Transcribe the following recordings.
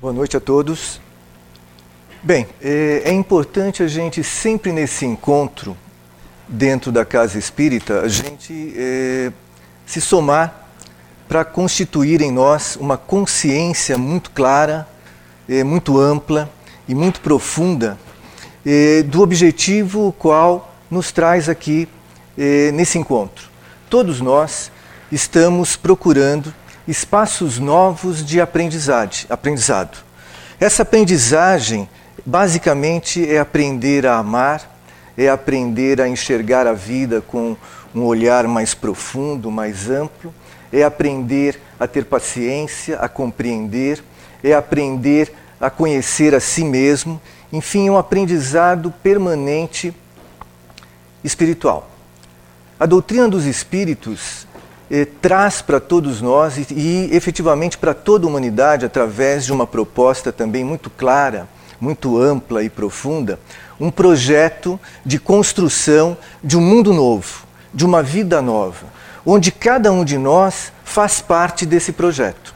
Boa noite a todos. Bem, é, é, importante a gente sempre nesse encontro dentro da casa espírita a gente é, se somar para constituir em nós uma consciência muito clara, é, muito ampla e muito profunda é, do objetivo qual nos traz aqui é, nesse encontro. Todos nós estamos procurando espaços novos de aprendizado. Essa aprendizagem, basicamente, é aprender a amar, é aprender a enxergar a vida com um olhar mais profundo, mais amplo, é aprender a ter paciência, a compreender, é aprender a conhecer a si mesmo, enfim, é um aprendizado permanente espiritual. A doutrina dos espíritos eh, traz para todos nós e, e efetivamente para toda a humanidade, através de uma proposta também muito clara, muito ampla e profunda, um projeto de construção de um mundo novo, de uma vida nova, onde cada um de nós faz parte desse projeto.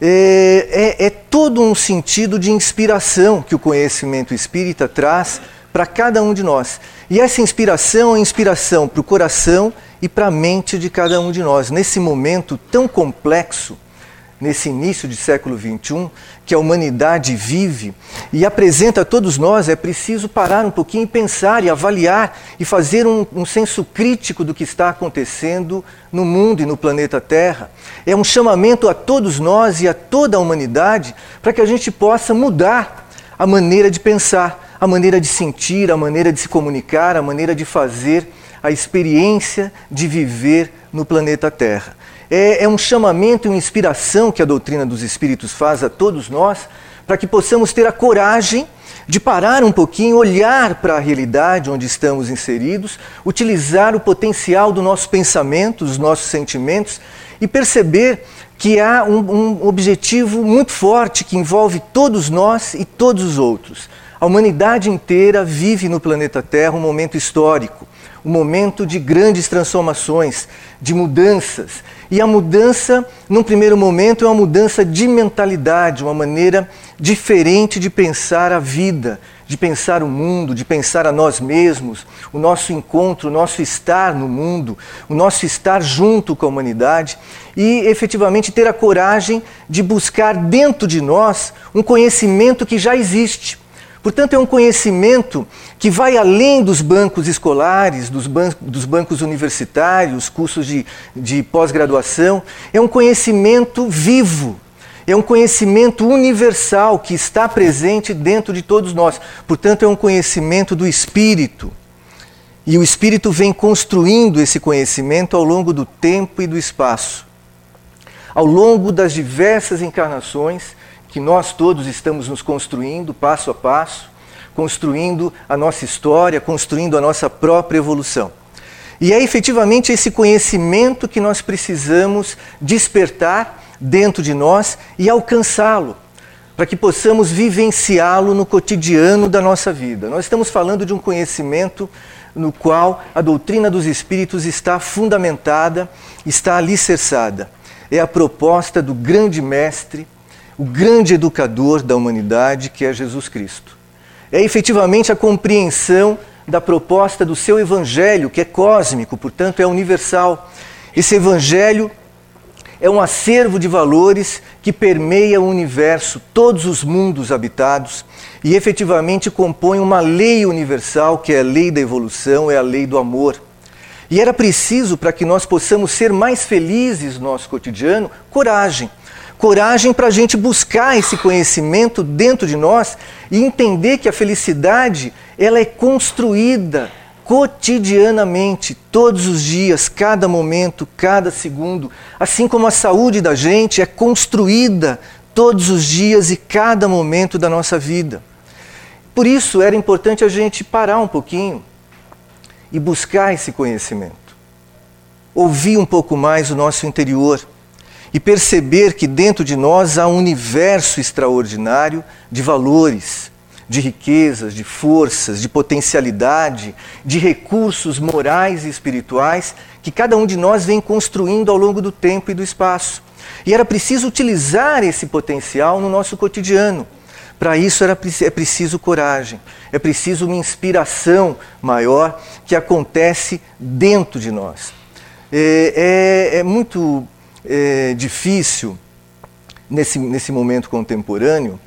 É, é, é todo um sentido de inspiração que o conhecimento espírita traz para cada um de nós. E essa inspiração é inspiração para o coração e para a mente de cada um de nós, nesse momento tão complexo, nesse início de século XXI, que a humanidade vive e apresenta a todos nós, é preciso parar um pouquinho e pensar e avaliar e fazer um, um senso crítico do que está acontecendo no mundo e no planeta Terra. É um chamamento a todos nós e a toda a humanidade para que a gente possa mudar a maneira de pensar, a maneira de sentir, a maneira de se comunicar, a maneira de fazer a experiência de viver no planeta Terra. É, é um chamamento e uma inspiração que a doutrina dos Espíritos faz a todos nós para que possamos ter a coragem de parar um pouquinho, olhar para a realidade onde estamos inseridos, utilizar o potencial do nosso pensamento, dos nossos sentimentos e perceber que há um, um, objetivo muito forte que envolve todos nós e todos os outros. A humanidade inteira vive no planeta Terra um momento histórico um momento de grandes transformações, de mudanças. E a mudança, num primeiro momento, é uma mudança de mentalidade, uma maneira diferente de pensar a vida, de pensar o mundo, de pensar a nós mesmos, o nosso encontro, o nosso estar no mundo, o nosso estar junto com a humanidade e efetivamente ter a coragem de buscar dentro de nós um conhecimento que já existe Portanto, é um conhecimento que vai além dos bancos escolares, dos, ban dos bancos universitários, cursos de, de pós-graduação. É um conhecimento vivo, é um conhecimento universal que está presente dentro de todos nós. Portanto, é um conhecimento do Espírito. E o Espírito vem construindo esse conhecimento ao longo do tempo e do espaço. Ao longo das diversas encarnações, que nós todos estamos nos construindo passo a passo, construindo a nossa história, construindo a nossa própria evolução. E é efetivamente esse conhecimento que nós precisamos despertar dentro de nós e alcançá-lo, para que possamos vivenciá-lo no cotidiano da nossa vida. Nós estamos falando de um conhecimento no qual a doutrina dos espíritos está fundamentada, está alicerçada. É a proposta do grande mestre o grande educador da humanidade que é Jesus Cristo. É efetivamente a compreensão da proposta do seu evangelho, que é cósmico, portanto é universal. Esse evangelho é um acervo de valores que permeia o universo, todos os mundos habitados, e efetivamente compõe uma lei universal, que é a lei da evolução, é a lei do amor. E era preciso, para que nós possamos ser mais felizes no nosso cotidiano, coragem coragem para a gente buscar esse conhecimento dentro de nós e entender que a felicidade ela é construída cotidianamente, todos os dias, cada momento, cada segundo, assim como a saúde da gente é construída todos os dias e cada momento da nossa vida. Por isso era importante a gente parar um pouquinho e buscar esse conhecimento. Ouvir um pouco mais o nosso interior e perceber que dentro de nós há um universo extraordinário de valores, de riquezas, de forças, de potencialidade, de recursos morais e espirituais que cada um de nós vem construindo ao longo do tempo e do espaço. E era preciso utilizar esse potencial no nosso cotidiano. Para isso era, é preciso coragem, é preciso uma inspiração maior que acontece dentro de nós. É, é, é muito é, difícil, nesse, nesse momento contemporâneo,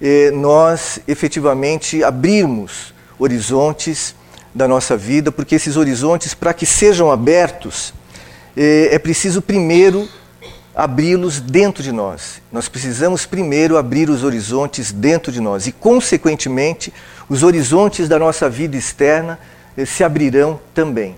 é, nós efetivamente abrirmos horizontes da nossa vida, porque esses horizontes, para que sejam abertos, é, é preciso primeiro abri-los dentro de nós. Nós precisamos primeiro abrir os horizontes dentro de nós e, consequentemente, os horizontes da nossa vida externa eh, se abrirão também.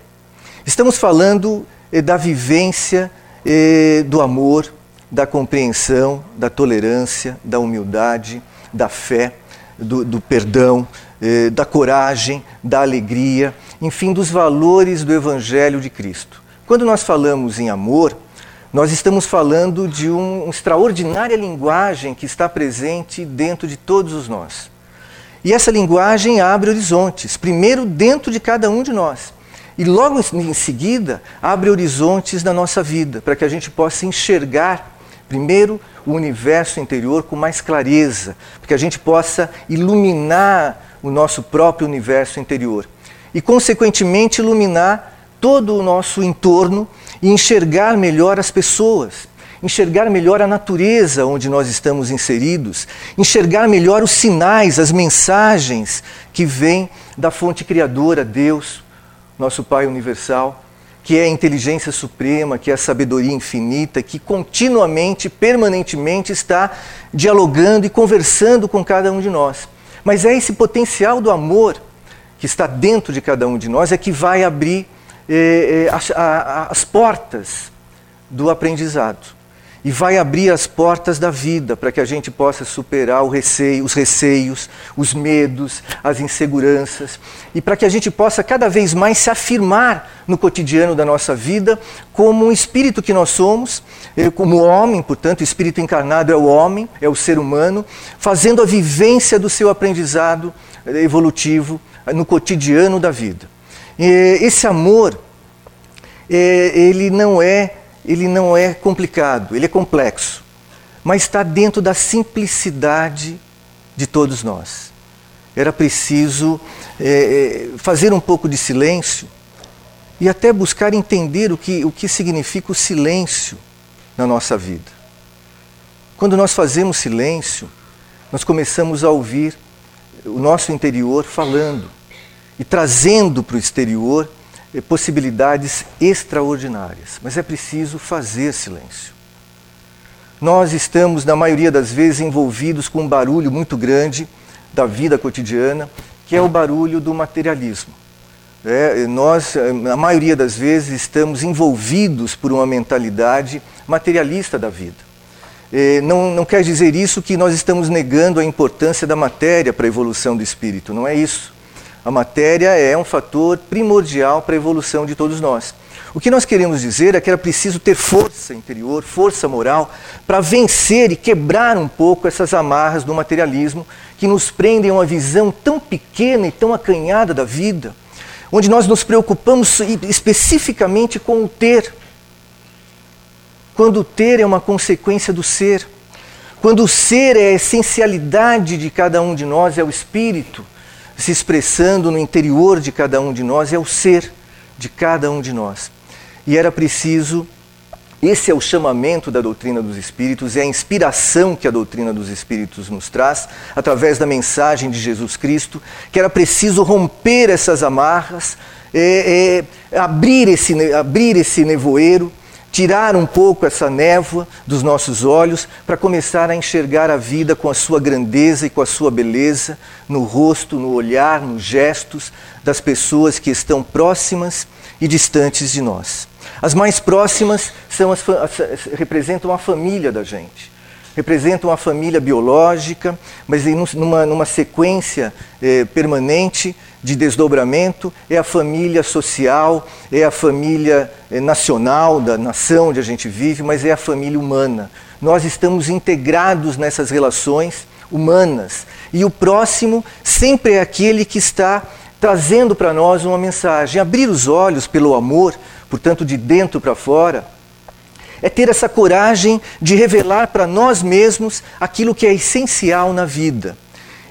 Estamos falando eh, da vivência eh, do amor, da compreensão, da tolerância, da humildade, da fé, do, do perdão, eh, da coragem, da alegria, enfim, dos valores do Evangelho de Cristo. Quando nós falamos em amor, nós estamos falando de uma extraordinária linguagem que está presente dentro de todos os nós. E essa linguagem abre horizontes, primeiro dentro de cada um de nós. E logo em seguida, abre horizontes na nossa vida, para que a gente possa enxergar, primeiro, o universo interior com mais clareza, para que a gente possa iluminar o nosso próprio universo interior. E, consequentemente, iluminar todo o nosso entorno e enxergar melhor as pessoas, enxergar melhor a natureza onde nós estamos inseridos, enxergar melhor os sinais, as mensagens que vêm da fonte criadora, Deus, nosso Pai universal, que é a inteligência suprema, que é a sabedoria infinita, que continuamente, permanentemente está dialogando e conversando com cada um de nós. Mas é esse potencial do amor que está dentro de cada um de nós é que vai abrir eh, eh, as, a, as portas do aprendizado e vai abrir as portas da vida para que a gente possa superar receio, os receios, os medos, as inseguranças e para que a gente possa cada vez mais se afirmar no cotidiano da nossa vida como um espírito que nós somos, eh, como homem, portanto, o espírito encarnado é o homem, é o ser humano, fazendo a vivência do seu aprendizado evolutivo no cotidiano da vida. Esse amor, ele não é, ele não é complicado, ele é complexo, mas está dentro da simplicidade de todos nós. Era preciso é, fazer um pouco de silêncio e até buscar entender o que, o que significa o silêncio na nossa vida. Quando nós fazemos silêncio, nós começamos a ouvir o nosso interior falando e trazendo para o exterior possibilidades extraordinárias. Mas é preciso fazer silêncio. Nós estamos, na maioria das vezes, envolvidos com um barulho muito grande da vida cotidiana, que é o barulho do materialismo. É, nós, na maioria das vezes, estamos envolvidos por uma mentalidade materialista da vida. É, não, não quer dizer isso que nós estamos negando a importância da matéria para a evolução do espírito, não é isso. A matéria é um fator primordial para a evolução de todos nós. O que nós queremos dizer é que era preciso ter força interior, força moral, para vencer e quebrar um pouco essas amarras do materialismo que nos prendem a uma visão tão pequena e tão acanhada da vida, onde nós nos preocupamos especificamente com o ter. Quando o ter é uma consequência do ser. Quando o ser é a essencialidade de cada um de nós, é o espírito se expressando no interior de cada um de nós, é o ser de cada um de nós. E era preciso, esse é o chamamento da doutrina dos Espíritos, é a inspiração que a doutrina dos Espíritos nos traz, através da mensagem de Jesus Cristo, que era preciso romper essas amarras, é, é, abrir, esse, abrir esse nevoeiro tirar um pouco essa névoa dos nossos olhos para começar a enxergar a vida com a sua grandeza e com a sua beleza no rosto, no olhar, nos gestos das pessoas que estão próximas e distantes de nós. As mais próximas são as, representam a família da gente representam a família biológica, mas numa, numa sequência eh, permanente de desdobramento, é a família social, é a família eh, nacional, da nação onde a gente vive, mas é a família humana. Nós estamos integrados nessas relações humanas. E o próximo sempre é aquele que está trazendo para nós uma mensagem. Abrir os olhos pelo amor, portanto, de dentro para fora, é ter essa coragem de revelar para nós mesmos aquilo que é essencial na vida.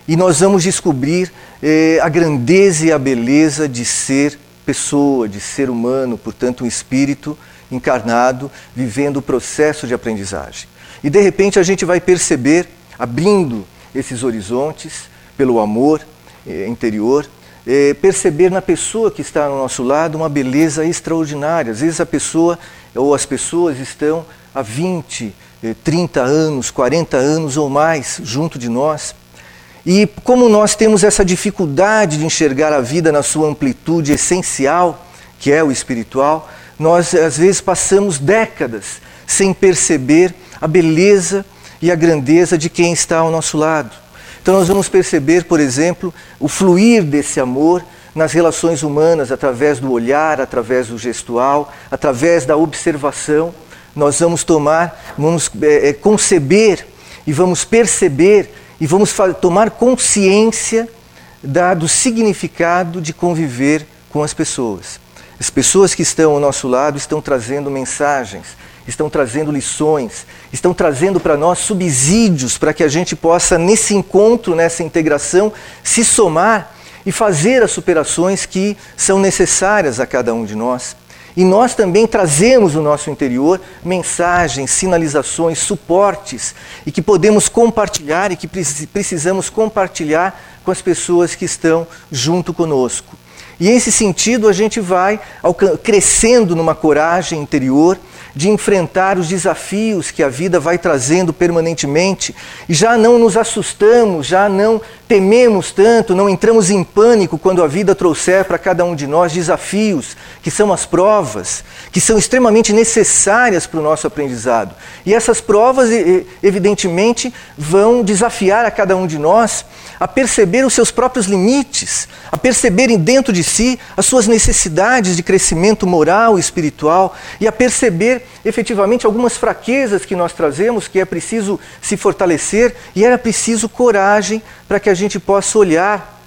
E nós vamos descobrir eh, a grandeza e a beleza de ser pessoa, de ser humano, portanto, um espírito encarnado, vivendo o processo de aprendizagem. E de repente a gente vai perceber, abrindo esses horizontes pelo amor eh, interior, eh, perceber na pessoa que está ao nosso lado uma beleza extraordinária. Às vezes a pessoa ou as pessoas estão há 20, eh, 30 anos, 40 anos ou mais junto de nós. E como nós temos essa dificuldade de enxergar a vida na sua amplitude essencial, que é o espiritual, nós às vezes passamos décadas sem perceber a beleza e a grandeza de quem está ao nosso lado. Então nós vamos perceber, por exemplo, o fluir desse amor nas relações humanas através do olhar, através do gestual, através da observação. Nós vamos tomar, vamos é, conceber e vamos perceber e vamos tomar consciência da, do significado de conviver com as pessoas. As pessoas que estão ao nosso lado estão trazendo mensagens, estão trazendo lições, estão trazendo para nós subsídios para que a gente possa, nesse encontro, nessa integração, se somar e fazer as superações que são necessárias a cada um de nós. E nós também trazemos no nosso interior mensagens, sinalizações, suportes e que podemos compartilhar e que precisamos compartilhar com as pessoas que estão junto conosco. E nesse sentido, a gente vai crescendo numa coragem interior de enfrentar os desafios que a vida vai trazendo permanentemente e já não nos assustamos, já não tememos tanto, não entramos em pânico quando a vida trouxer para cada um de nós desafios, que são as provas, que são extremamente necessárias para o nosso aprendizado. E essas provas, evidentemente, vão desafiar a cada um de nós a perceber os seus próprios limites, a perceberem dentro de si as suas necessidades de crescimento moral e espiritual e a perceber efetivamente algumas fraquezas que nós trazemos, que é preciso se fortalecer e era preciso coragem para que a gente possa olhar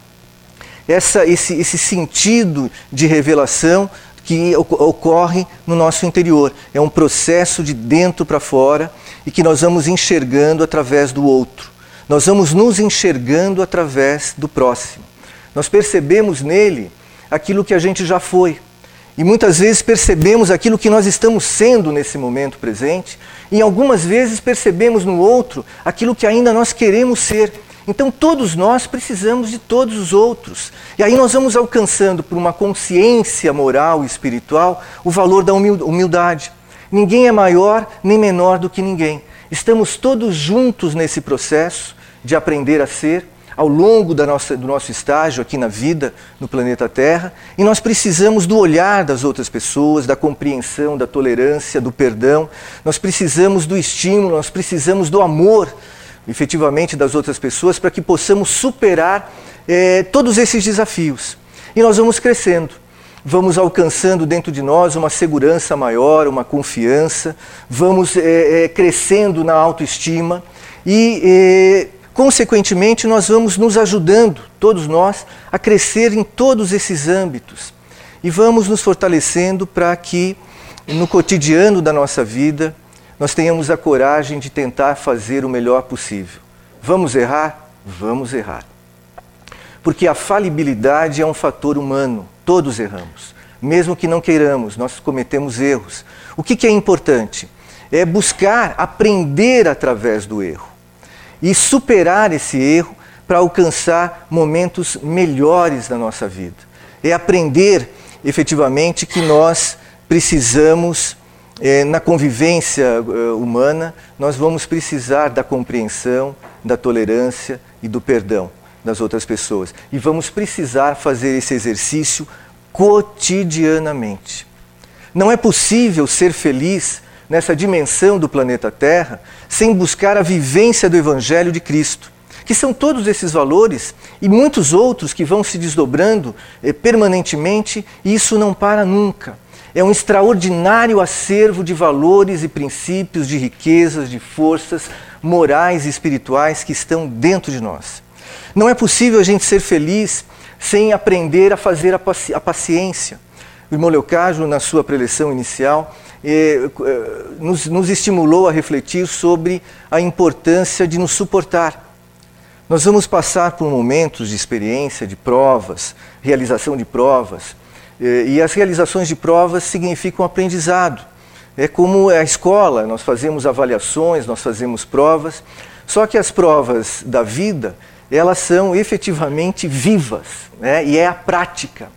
essa, esse, esse sentido de revelação que ocorre no nosso interior. É um processo de dentro para fora e que nós vamos enxergando através do outro. Nós vamos nos enxergando através do próximo. Nós percebemos nele aquilo que a gente já foi. E muitas vezes percebemos aquilo que nós estamos sendo nesse momento presente, e algumas vezes percebemos no outro aquilo que ainda nós queremos ser. Então todos nós precisamos de todos os outros. E aí nós vamos alcançando por uma consciência moral e espiritual o valor da humildade. Ninguém é maior nem menor do que ninguém. Estamos todos juntos nesse processo de aprender a ser ao longo da nossa, do nosso estágio aqui na vida, no planeta Terra, e nós precisamos do olhar das outras pessoas, da compreensão, da tolerância, do perdão, nós precisamos do estímulo, nós precisamos do amor, efetivamente, das outras pessoas, para que possamos superar eh, todos esses desafios. E nós vamos crescendo. Vamos alcançando dentro de nós uma segurança maior, uma confiança, vamos é, é, crescendo na autoestima. E, é, consequentemente, nós vamos nos ajudando, todos nós, a crescer em todos esses âmbitos e vamos nos fortalecendo para que no cotidiano da nossa vida nós tenhamos a coragem de tentar fazer o melhor possível. Vamos errar? Vamos errar. Porque a falibilidade é um fator humano Todos erramos. Mesmo que não queiramos, nós cometemos erros. O que, que é importante? É buscar aprender através do erro e superar esse erro para alcançar momentos melhores da nossa vida. É aprender efetivamente que nós precisamos, é, na convivência é, humana, nós vamos precisar da compreensão, da tolerância e do perdão das outras pessoas. E vamos precisar fazer esse exercício cotidianamente. Não é possível ser feliz nessa dimensão do planeta Terra sem buscar a vivência do Evangelho de Cristo, que são todos esses valores e muitos outros que vão se desdobrando eh, permanentemente, e isso não para nunca. É um extraordinário acervo de valores e princípios, de riquezas, de forças morais e espirituais que estão dentro de nós. Não é possível a gente ser feliz sem aprender a fazer a, paci a paciência. O irmão Leocádio, na sua preleção inicial, eh, nos, nos estimulou a refletir sobre a importância de nos suportar. Nós vamos passar por momentos de experiência, de provas, realização de provas, eh, e as realizações de provas significam aprendizado. É como a escola, nós fazemos avaliações, nós fazemos provas, só que as provas da vida, elas são efetivamente vivas, né? e é a prática.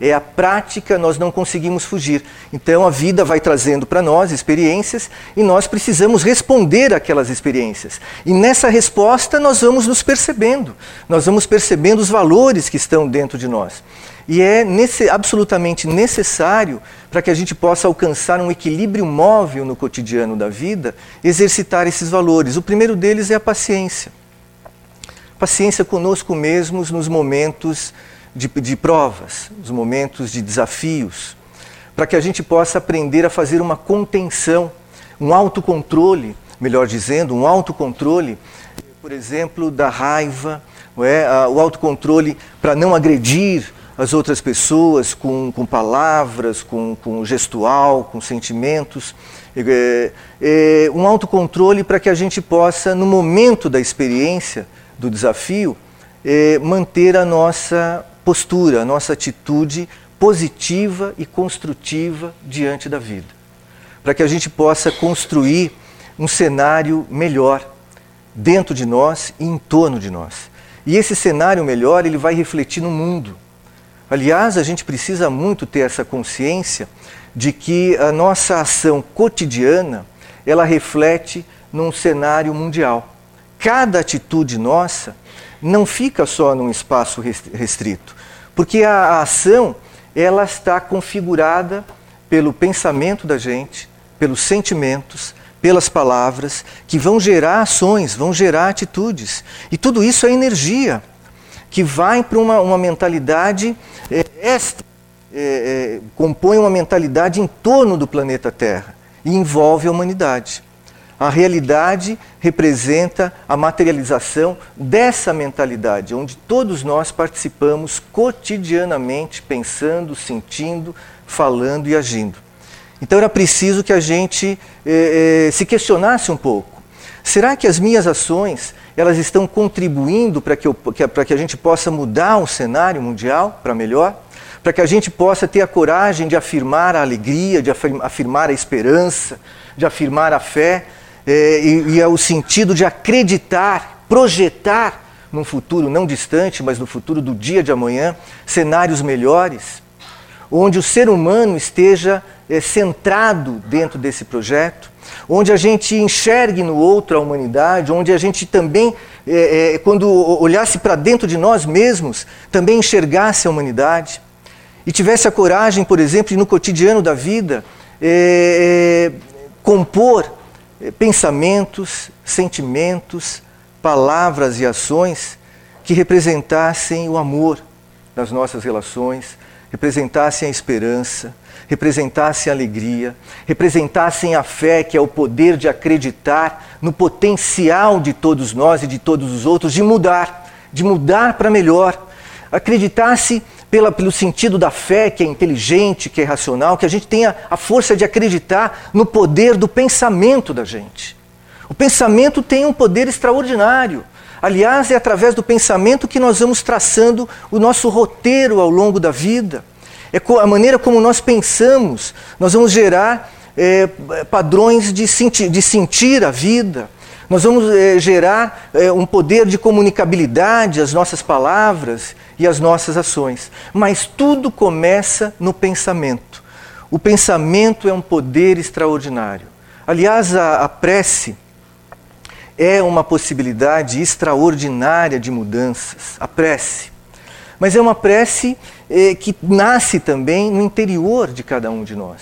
É a prática, nós não conseguimos fugir. Então a vida vai trazendo para nós experiências e nós precisamos responder àquelas experiências. E nessa resposta nós vamos nos percebendo, nós vamos percebendo os valores que estão dentro de nós. E é nesse, absolutamente necessário para que a gente possa alcançar um equilíbrio móvel no cotidiano da vida, exercitar esses valores. O primeiro deles é a paciência. Paciência conosco mesmos nos momentos de, de provas, nos momentos de desafios, para que a gente possa aprender a fazer uma contenção, um autocontrole, melhor dizendo, um autocontrole, por exemplo, da raiva, é? o autocontrole para não agredir as outras pessoas com, com palavras, com, com gestual, com sentimentos. É, é, um autocontrole para que a gente possa, no momento da experiência, do desafio, é, manter a nossa postura, a nossa atitude positiva e construtiva diante da vida. Para que a gente possa construir um cenário melhor dentro de nós e em torno de nós. E esse cenário melhor, ele vai refletir no mundo. Aliás, a gente precisa muito ter essa consciência de que a nossa ação cotidiana, ela reflete num cenário mundial. Cada atitude nossa não fica só num espaço restrito, porque a ação ela está configurada pelo pensamento da gente, pelos sentimentos, pelas palavras, que vão gerar ações, vão gerar atitudes. E tudo isso é energia que vai para uma, uma mentalidade é, é, é, compõe uma mentalidade em torno do planeta Terra e envolve a humanidade. A realidade representa a materialização dessa mentalidade, onde todos nós participamos cotidianamente, pensando, sentindo, falando e agindo. Então era preciso que a gente eh, eh, se questionasse um pouco. Será que as minhas ações elas estão contribuindo para que, que, que a gente possa mudar o cenário mundial para melhor? Para que a gente possa ter a coragem de afirmar a alegria, de afirmar a esperança, de afirmar a fé, é, e, e é o sentido de acreditar, projetar num futuro não distante, mas no futuro do dia de amanhã, cenários melhores, onde o ser humano esteja é, centrado dentro desse projeto, onde a gente enxergue no outro a humanidade, onde a gente também, é, é, quando olhasse para dentro de nós mesmos, também enxergasse a humanidade e tivesse a coragem, por exemplo, de no cotidiano da vida é, é compor pensamentos, sentimentos, palavras e ações que representassem o amor nas nossas relações, representassem a esperança, representassem a alegria, representassem a fé, que é o poder de acreditar no potencial de todos nós e de todos os outros de mudar, de mudar para melhor. Acreditasse pela, pelo sentido da fé, que é inteligente, que é racional, que a gente tenha a força de acreditar no poder do pensamento da gente. O pensamento tem um poder extraordinário. Aliás, é através do pensamento que nós vamos traçando o nosso roteiro ao longo da vida. É a maneira como nós pensamos, nós vamos gerar é, padrões de sentir, de sentir a vida. Nós vamos é, gerar é, um poder de comunicabilidade, as nossas palavras e as nossas ações. Mas tudo começa no pensamento. O pensamento é um poder extraordinário. Aliás, a, a prece é uma possibilidade extraordinária de mudanças. A prece. Mas é uma prece eh, que nasce também no interior de cada um de nós.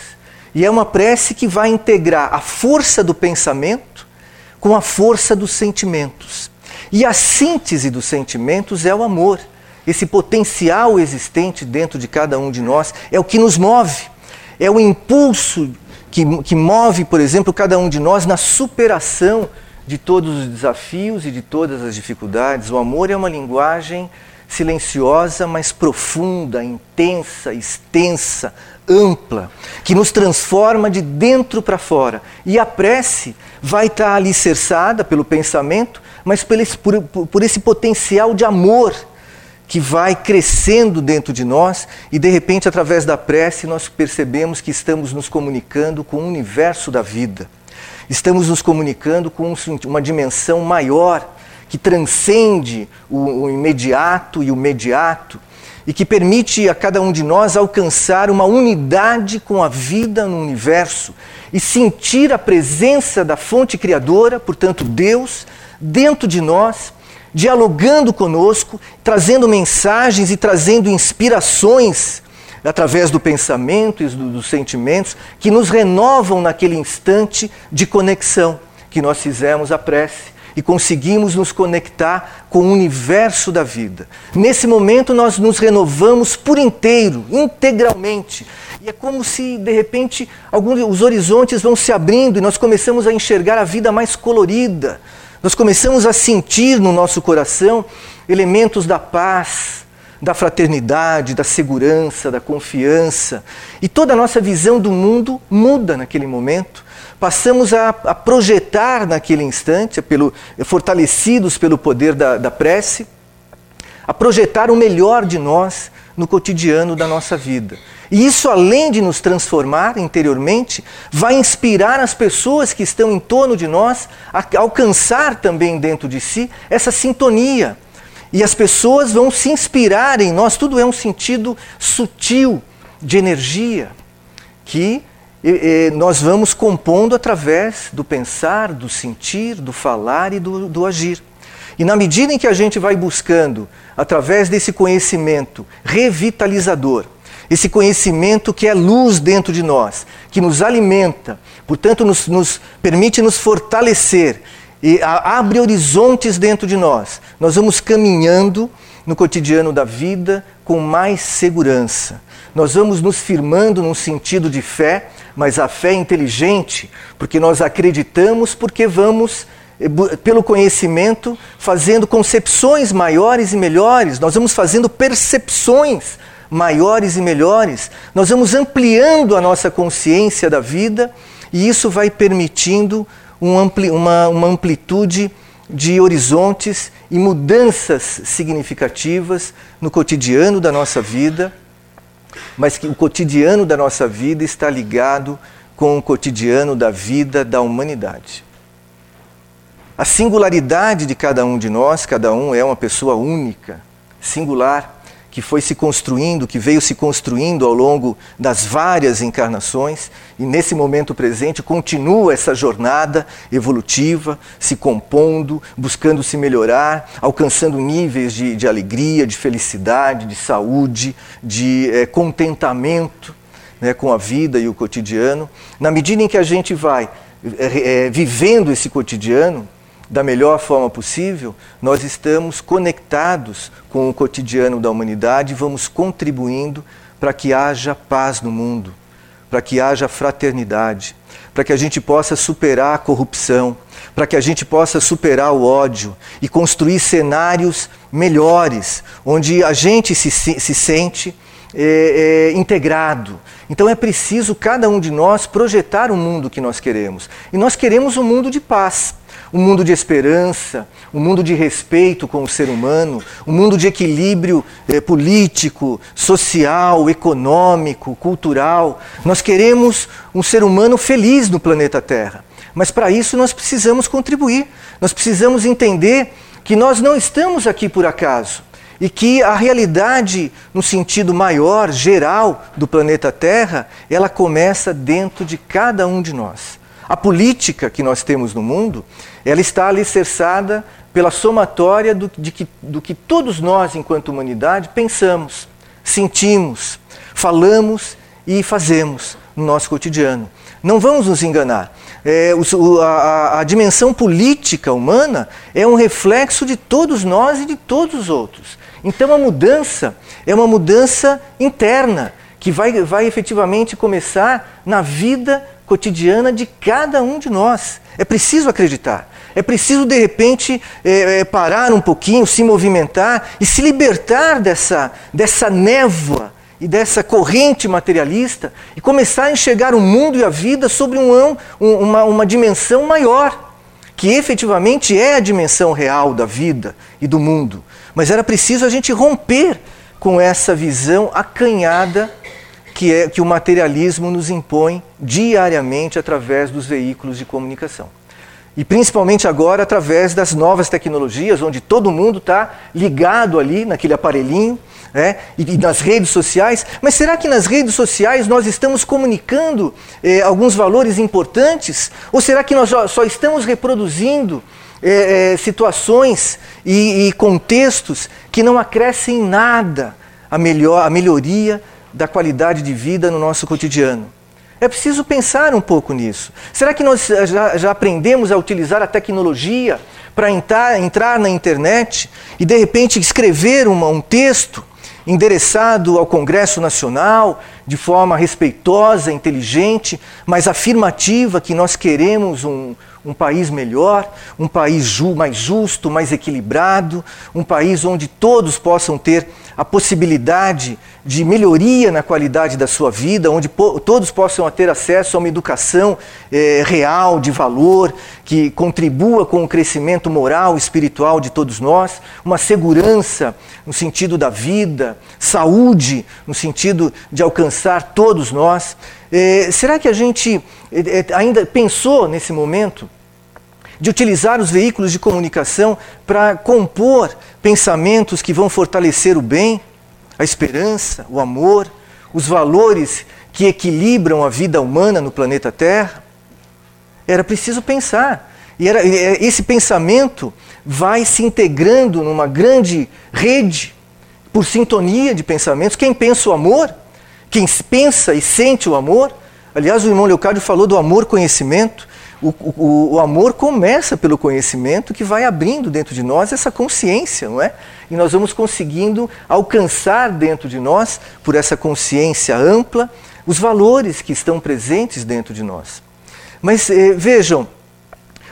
E é uma prece que vai integrar a força do pensamento com a força dos sentimentos. E a síntese dos sentimentos é o amor. Esse potencial existente dentro de cada um de nós é o que nos move. É o impulso que, que move, por exemplo, cada um de nós na superação de todos os desafios e de todas as dificuldades. O amor é uma linguagem silenciosa, mas profunda, intensa, extensa, ampla, que nos transforma de dentro para fora. E a prece vai estar alicerçada pelo pensamento, mas por esse, por, por esse potencial de amor que vai crescendo dentro de nós e de repente, através da prece, nós percebemos que estamos nos comunicando com o universo da vida. Estamos nos comunicando com uma dimensão maior que transcende o, o imediato e o mediato e que permite a cada um de nós alcançar uma unidade com a vida no universo e sentir a presença da fonte criadora, portanto, Deus, dentro de nós dialogando conosco, trazendo mensagens e trazendo inspirações através do pensamento e dos sentimentos que nos renovam naquele instante de conexão que nós fizemos a prece e conseguimos nos conectar com o universo da vida. Nesse momento nós nos renovamos por inteiro, integralmente. E é como se de repente alguns os horizontes vão se abrindo e nós começamos a enxergar a vida mais colorida, nós começamos a sentir no nosso coração elementos da paz, da fraternidade, da segurança, da confiança. E toda a nossa visão do mundo muda naquele momento. Passamos a, a projetar naquele instante, pelo, fortalecidos pelo poder da, da prece, a projetar o melhor de nós no cotidiano da nossa vida. E isso, além de nos transformar interiormente, vai inspirar as pessoas que estão em torno de nós a alcançar também dentro de si essa sintonia. E as pessoas vão se inspirar em nós, tudo é um sentido sutil de energia que e, e, nós vamos compondo através do pensar, do sentir, do falar e do, do agir. E na medida em que a gente vai buscando, através desse conhecimento revitalizador, esse conhecimento que é luz dentro de nós, que nos alimenta, portanto, nos, nos permite nos fortalecer e a, abre horizontes dentro de nós. Nós vamos caminhando no cotidiano da vida com mais segurança. Nós vamos nos firmando num sentido de fé, mas a fé é inteligente, porque nós acreditamos, porque vamos eh, pelo conhecimento, fazendo concepções maiores e melhores, nós vamos fazendo percepções maiores e melhores, nós vamos ampliando a nossa consciência da vida e isso vai permitindo um ampli, uma, uma amplitude de horizontes e mudanças significativas no cotidiano da nossa vida, mas que o cotidiano da nossa vida está ligado com o cotidiano da vida da humanidade. A singularidade de cada um de nós, cada um é uma pessoa única, singular, que foi se construindo, que veio se construindo ao longo das várias encarnações e nesse momento presente continua essa jornada evolutiva, se compondo, buscando se melhorar, alcançando níveis de, de alegria, de felicidade, de saúde, de é, contentamento né, com a vida e o cotidiano. Na medida em que a gente vai é, é, vivendo esse cotidiano, da melhor forma possível, nós estamos conectados com o cotidiano da humanidade e vamos contribuindo para que haja paz no mundo, para que haja fraternidade, para que a gente possa superar a corrupção, para que a gente possa superar o ódio e construir cenários melhores, onde a gente se, se sente é, é, integrado. Então é preciso cada um de nós projetar o mundo que nós queremos. E nós queremos um mundo de paz um mundo de esperança, um mundo de respeito com o ser humano, um mundo de equilíbrio eh, político, social, econômico, cultural. Nós queremos um ser humano feliz no planeta Terra. Mas para isso nós precisamos contribuir, nós precisamos entender que nós não estamos aqui por acaso e que a realidade, no sentido maior, geral do planeta Terra, ela começa dentro de cada um de nós. A política que nós temos no mundo, ela está alicerçada pela somatória do, de que, do que todos nós, enquanto humanidade, pensamos, sentimos, falamos e fazemos no nosso cotidiano. Não vamos nos enganar. É, o, a, a, dimensão política humana é um reflexo de todos nós e de todos os outros. Então a mudança é uma mudança interna, que vai, vai efetivamente começar na vida cotidiana de cada um de nós. É preciso acreditar. É preciso, de repente, é, é, parar um pouquinho, se movimentar e se libertar dessa, dessa névoa e dessa corrente materialista e começar a enxergar o mundo e a vida sobre um, um, uma, uma dimensão maior, que efetivamente é a dimensão real da vida e do mundo. Mas era preciso a gente romper com essa visão acanhada que, é, que o materialismo nos impõe diariamente através dos veículos de comunicação. E principalmente agora através das novas tecnologias, onde todo mundo está ligado ali naquele aparelhinho, né? e, e, nas redes sociais. Mas será que nas redes sociais nós estamos comunicando eh, alguns valores importantes? Ou será que nós só estamos reproduzindo eh, eh, situações e, e, contextos que não acrescem nada à, melhor, à melhoria da qualidade de vida no nosso cotidiano? É preciso pensar um pouco nisso. Será que nós já, já aprendemos a utilizar a tecnologia para entrar, entrar, na internet e de repente escrever uma, um texto endereçado ao Congresso Nacional de forma respeitosa, inteligente, mas afirmativa que nós queremos um, um país melhor, um país ju mais justo, mais equilibrado, um país onde todos possam ter a possibilidade de melhoria na qualidade da sua vida, onde po todos possam ter acesso a uma educação eh, real, de valor, que contribua com o crescimento moral e espiritual de todos nós, uma segurança no sentido da vida, saúde no sentido de alcançar todos nós. Eh, será que a gente eh, ainda pensou nesse momento de utilizar os veículos de comunicação para compor pensamentos que vão fortalecer o bem, a esperança, o amor, os valores que equilibram a vida humana no planeta Terra? Era preciso pensar. E era, esse pensamento vai se integrando numa grande rede por sintonia de pensamentos. Quem pensa o amor, quem pensa e sente o amor, aliás, o irmão Leocádio falou do amor-conhecimento, o, o, o, amor começa pelo conhecimento que vai abrindo dentro de nós essa consciência, não é? E nós vamos conseguindo alcançar dentro de nós, por essa consciência ampla, os valores que estão presentes dentro de nós. Mas eh, vejam,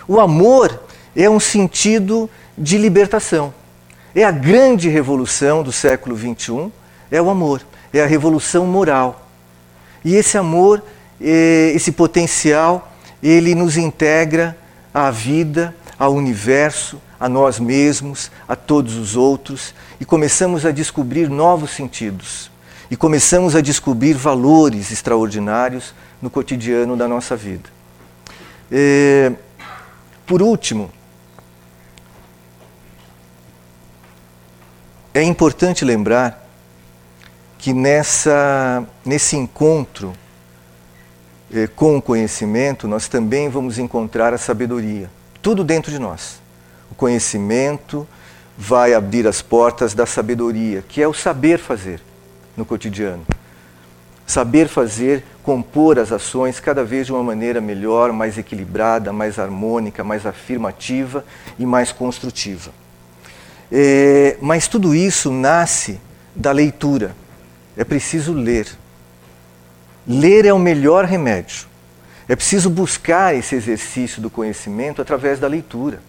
o amor é um sentido de libertação. É a grande revolução do século XXI, é o amor, é a revolução moral. E esse amor, eh, esse potencial, ele nos integra à vida, ao universo, a nós mesmos, a todos os outros, e começamos a descobrir novos sentidos. E começamos a descobrir valores extraordinários no cotidiano da nossa vida. É, por último, é importante lembrar que nessa, nesse encontro eh, com o conhecimento, nós também vamos encontrar a sabedoria. Tudo dentro de nós. O conhecimento vai abrir as portas da sabedoria, que é o saber fazer no cotidiano. Saber fazer, compor as ações cada vez de uma maneira melhor, mais equilibrada, mais harmônica, mais afirmativa e mais construtiva. É, mas tudo isso nasce da leitura. É preciso ler. Ler é o melhor remédio. É preciso buscar esse exercício do conhecimento através da leitura.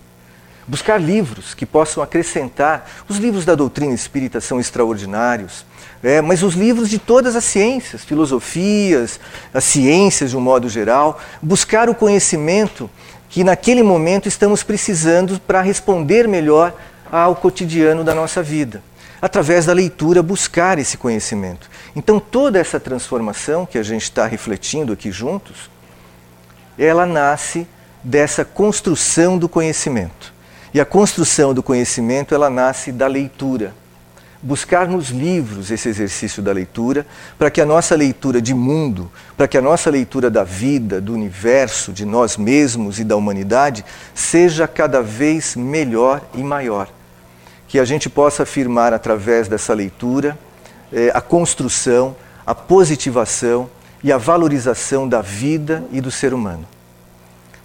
Buscar livros que possam acrescentar. Os livros da doutrina espírita são extraordinários, é, mas os livros de todas as ciências, filosofias, as ciências de um modo geral. Buscar o conhecimento que naquele momento estamos precisando para responder melhor ao cotidiano da nossa vida através da leitura, buscar esse conhecimento. Então, toda essa transformação que a gente está refletindo aqui juntos, ela nasce dessa construção do conhecimento. E a construção do conhecimento, ela nasce da leitura. Buscar nos livros esse exercício da leitura, para que a nossa leitura de mundo, para que a nossa leitura da vida, do universo, de nós mesmos e da humanidade, seja cada vez melhor e maior que a gente possa afirmar através dessa leitura eh, a construção, a positivação e a valorização da vida e do ser humano.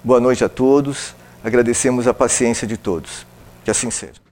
Boa noite a todos, agradecemos a paciência de todos. Que assim seja.